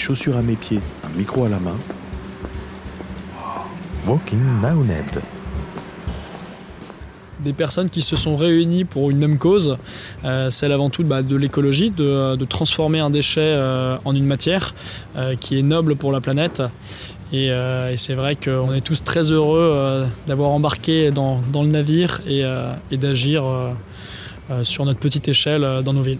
chaussures à mes pieds, un micro à la main. Walking Now Ned des personnes qui se sont réunies pour une même cause, euh, celle avant tout bah, de l'écologie, de, transformer un déchet euh, en une matière euh, qui est noble pour la planète. Et, c'est vrai qu'on est tous très heureux d'avoir embarqué dans, le navire et, et d'agir sur notre petite échelle dans nos villes.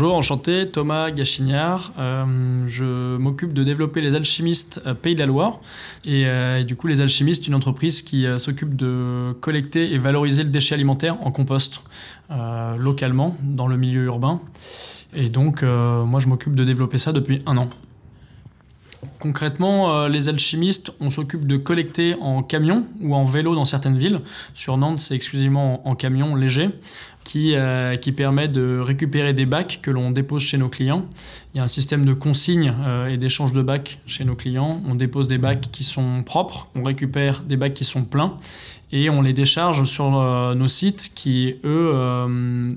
Bonjour, enchanté, Thomas Gachignard. Euh, je m'occupe de développer les alchimistes Pays de la Loire. Euh, et, du coup, les alchimistes, une entreprise qui euh, s'occupe de collecter et valoriser le déchet alimentaire en compost localement dans le milieu urbain. Et donc, moi, je m'occupe de développer ça depuis un an. Concrètement, les alchimistes, on s'occupe de collecter en camion ou en vélo dans certaines villes. Sur Nantes, c'est exclusivement en camion léger qui, euh, qui permet de récupérer des bacs que l'on dépose chez nos clients. Il y a un système de consigne euh, et d'échange de bacs chez nos clients. On dépose des bacs qui sont propres, on récupère des bacs qui sont pleins et on les décharge sur euh, nos sites qui, eux,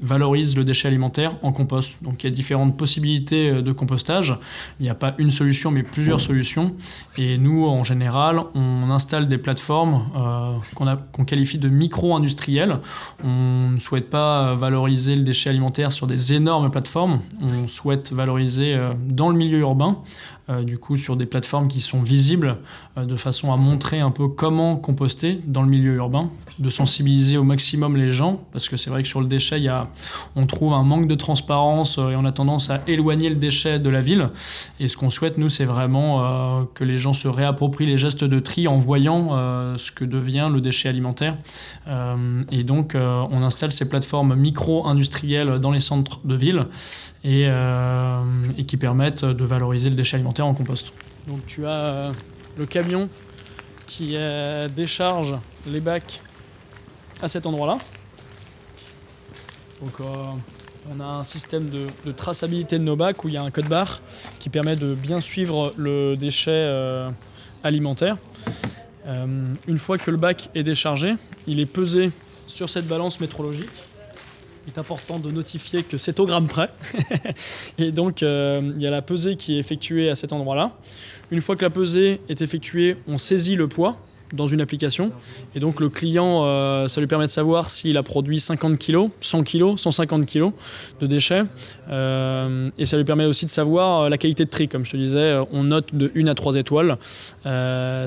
valorisent le déchet alimentaire en compost. Donc il y a différentes possibilités de compostage. Il n'y a pas une solution, mais plusieurs solutions. Et nous, en général, on installe des plateformes qu'on qualifie de micro-industrielles. On ne souhaite pas valoriser le déchet alimentaire sur des énormes plateformes. On souhaite valoriser dans le milieu urbain euh, du coup sur des plateformes qui sont visibles euh, de façon à montrer un peu comment composter dans le milieu urbain, de sensibiliser au maximum les gens parce que c'est vrai que sur le déchet y a, on trouve un manque de transparence euh, et on a tendance à éloigner le déchet de la ville. Et ce qu'on souhaite nous c'est vraiment que les gens se réapproprient les gestes de tri en voyant ce que devient le déchet alimentaire. Et donc on installe ces plateformes micro-industrielles dans les centres de ville et, et qui permettent de valoriser le déchet alimentaire en compost. Donc tu as euh, le camion qui euh, décharge les bacs à cet endroit-là. Donc euh, on a un système de, traçabilité de nos bacs où il y a un code barre qui permet de bien suivre le déchet alimentaire. une fois que le bac est déchargé, il est pesé sur cette balance métrologique est important de notifier que c'est au gramme près. et donc, euh, il y a la pesée qui est effectuée à cet endroit-là. Une fois que la pesée est effectuée, on saisit le poids dans une application. Et donc le client, euh, ça lui permet de savoir s'il a produit 50 kg, 100 kg, 150 kg de déchets. Euh, et ça lui permet aussi de savoir euh, la qualité de tri. Comme je te disais, on note de 1 à 3 étoiles.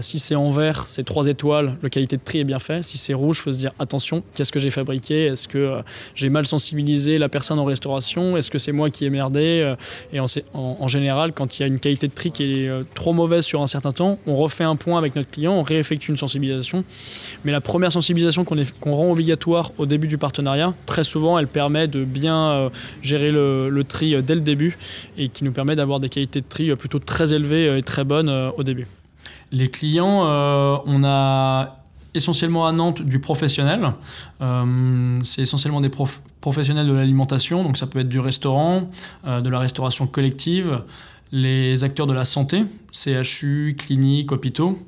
si c'est en vert, c'est 3 étoiles, la qualité de tri est bien faite. Si c'est rouge, il faut se dire attention, qu'est-ce que j'ai fabriqué? Est-ce que j'ai mal sensibilisé la personne en restauration? Est-ce que c'est moi qui ai merdé? Et en, en, général, quand il y a une qualité de tri qui est trop mauvaise sur un certain temps, on refait un point avec notre client, on réeffectue sensibilisation. Mais la première sensibilisation qu'on rend obligatoire au début du partenariat, très souvent, elle permet de bien euh, gérer le, tri euh, dès le début et qui nous permet d'avoir des qualités de tri euh, plutôt très élevées et très bonnes au début. Les clients, on a essentiellement à Nantes du professionnel. c'est essentiellement des professionnels de l'alimentation, donc ça peut être du restaurant, de la restauration collective, les acteurs de la santé, CHU, cliniques, hôpitaux.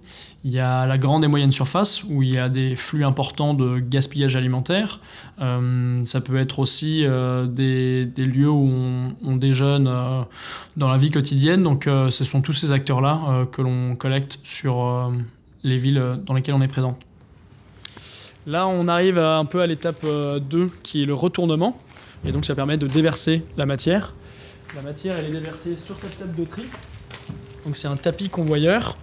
Il y a la grande et moyenne surface où il y a des flux importants de gaspillage alimentaire. Euh, ça peut être aussi euh, des, lieux où on, déjeune euh, dans la vie quotidienne. Donc ce sont tous ces acteurs-là que l'on collecte sur les villes dans lesquelles on est présent. Là, on arrive un peu à l'étape 2 qui est le retournement. Et donc ça permet de déverser la matière. La matière, est déversée sur cette table de tri. Donc c'est un tapis convoyeur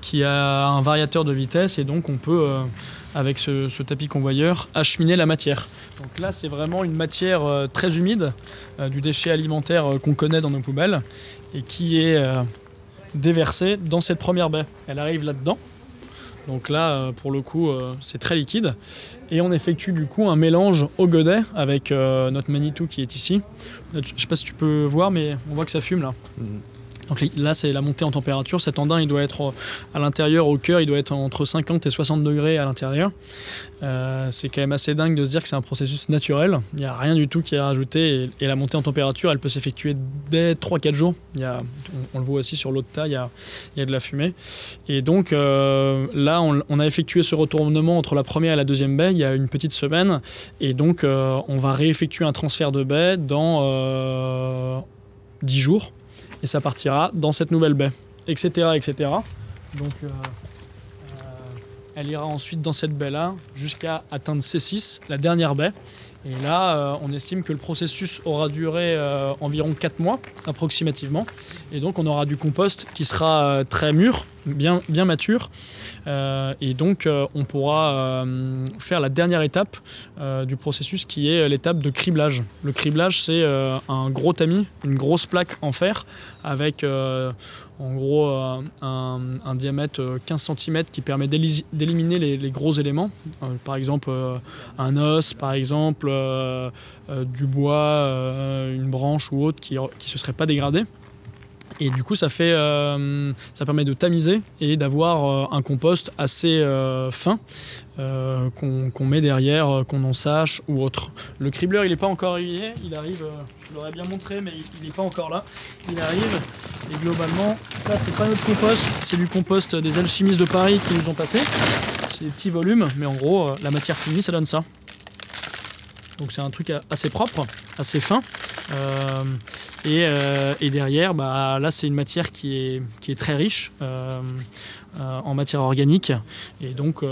qui a un variateur de vitesse et donc on peut, euh, avec ce, tapis convoyeur, acheminer la matière. Donc là, c'est vraiment une matière euh, très humide, euh, du déchet alimentaire qu'on connaît dans nos poubelles et qui est déversée dans cette première baie. Elle arrive là-dedans. Donc là, pour le coup, c'est très liquide. Et on effectue du coup un mélange au godet avec notre Manitou qui est ici. Je ne sais pas si tu peux voir, mais on voit que ça fume là. Mm. Donc là, c'est la montée en température. Cet andin, il doit être à l'intérieur, au cœur, il doit être entre 50 et 60 degrés à l'intérieur. Euh, c'est quand même assez dingue de se dire que c'est un processus naturel. Il n'y a rien du tout qui est rajouté. Et, la montée en température, elle peut s'effectuer dès 3-4 jours. Il y a, on, le voit aussi sur l'eau de tas, il y, a, de la fumée. Et donc euh, là, on, a effectué ce retournement entre la première et la deuxième baie il y a une petite semaine. Et donc, euh, on va réeffectuer un transfert de baie dans 10 jours et ça partira dans cette nouvelle baie, etc. etc. Donc euh, euh, elle ira ensuite dans cette baie-là jusqu'à atteindre C6, la dernière baie. Et là, euh, on estime que le processus aura duré environ 4 mois approximativement. Et donc on aura du compost qui sera très mûr, bien, bien mature. et donc on pourra faire la dernière étape du processus qui est l'étape de criblage. Le criblage, c'est un gros tamis, une grosse plaque en fer avec en gros euh, un, diamètre 15 euh, cm qui permet d'éliminer les, gros éléments, euh, par exemple un os, par exemple du bois, une branche ou autre qui ne se serait pas dégradé. Et du coup, ça, fait, ça permet de tamiser et d'avoir un compost assez fin qu'on met derrière, qu'on en sache ou autre. Le cribleur, il n'est pas encore arrivé. Il arrive, je l'aurais bien montré, mais il n'est pas encore là. Il arrive. Et globalement, ça c'est pas notre compost, c'est du compost des alchimistes de Paris qui nous ont passé. C'est des petits volumes, mais en gros, euh, la matière finie, ça donne ça. Donc c'est un truc assez propre, assez fin. Euh, euh, et, derrière, bah, là c'est une matière qui est, très riche en matière organique. Et donc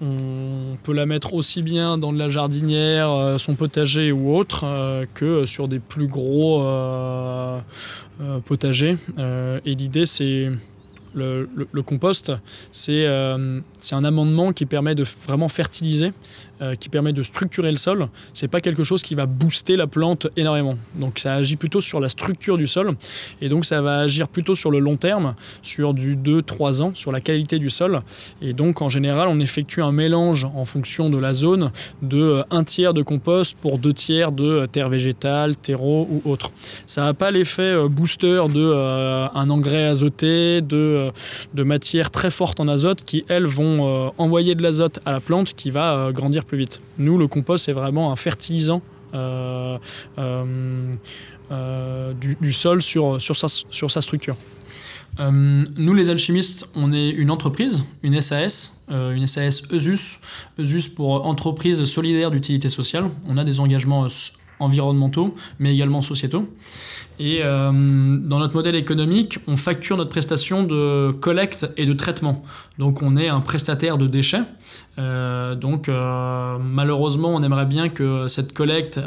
on peut la mettre aussi bien dans de la jardinière, euh, son potager ou autre, euh, que sur des plus gros euh, potagers. et l'idée, c'est le, compost, c'est un amendement qui permet de vraiment fertiliser euh, qui permet de structurer le sol. C'est pas quelque chose qui va booster la plante énormément. Donc ça agit plutôt sur la structure du sol et donc ça va agir plutôt sur le long terme, sur du 2-3 ans, sur la qualité du sol. Et donc en général, on effectue un mélange en fonction de la zone de 1 euh, tiers de compost pour 2 tiers de euh, terre végétale, terreau ou autre. Ça n'a pas l'effet booster de un engrais azoté, de, de matières très fortes en azote qui elles vont envoyer de l'azote à la plante qui va grandir plus vite. Nous, le compost, c'est vraiment un fertilisant euh, euh, euh, du, sol sur, sur, sa, sur sa structure. nous, les alchimistes, on est une entreprise, une SAS, une SAS ESUS, ESUS pour entreprise solidaire d'utilité sociale. On a des engagements environnementaux, mais également sociétaux. Et euh, dans notre modèle économique, on facture notre prestation de collecte et de traitement. Donc on est un prestataire de déchets. Euh, donc euh, malheureusement, on aimerait bien que cette collecte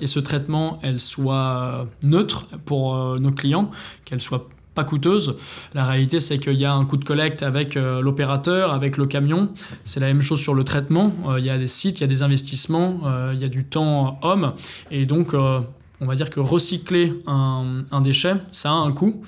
et ce traitement, elles soient neutres pour nos clients, qu'elles soient pas coûteuse. La réalité, c'est qu'il y a un coût de collecte avec euh, l'opérateur, avec le camion. C'est la même chose sur le traitement. Euh, il y a des sites, il y a des investissements, euh, il y a du temps homme. Et donc, on va dire que recycler un, déchet, ça a un coût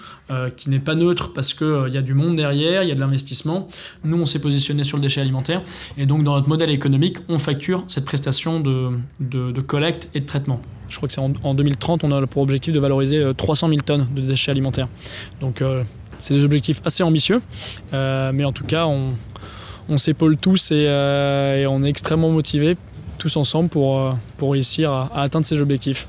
qui n'est pas neutre parce qu'il y a du monde derrière, il y a de l'investissement. Nous, on s'est positionné sur le déchet alimentaire. Et donc, dans notre modèle économique, on facture cette prestation de, collecte et de traitement. Je crois que c'est en, 2030, on a pour objectif de valoriser 300 euh, 000 tonnes de déchets alimentaires. Donc euh, c'est des objectifs assez ambitieux, euh, mais en tout cas, on, s'épaule tous et, on est extrêmement motivés tous ensemble pour réussir à atteindre ces objectifs.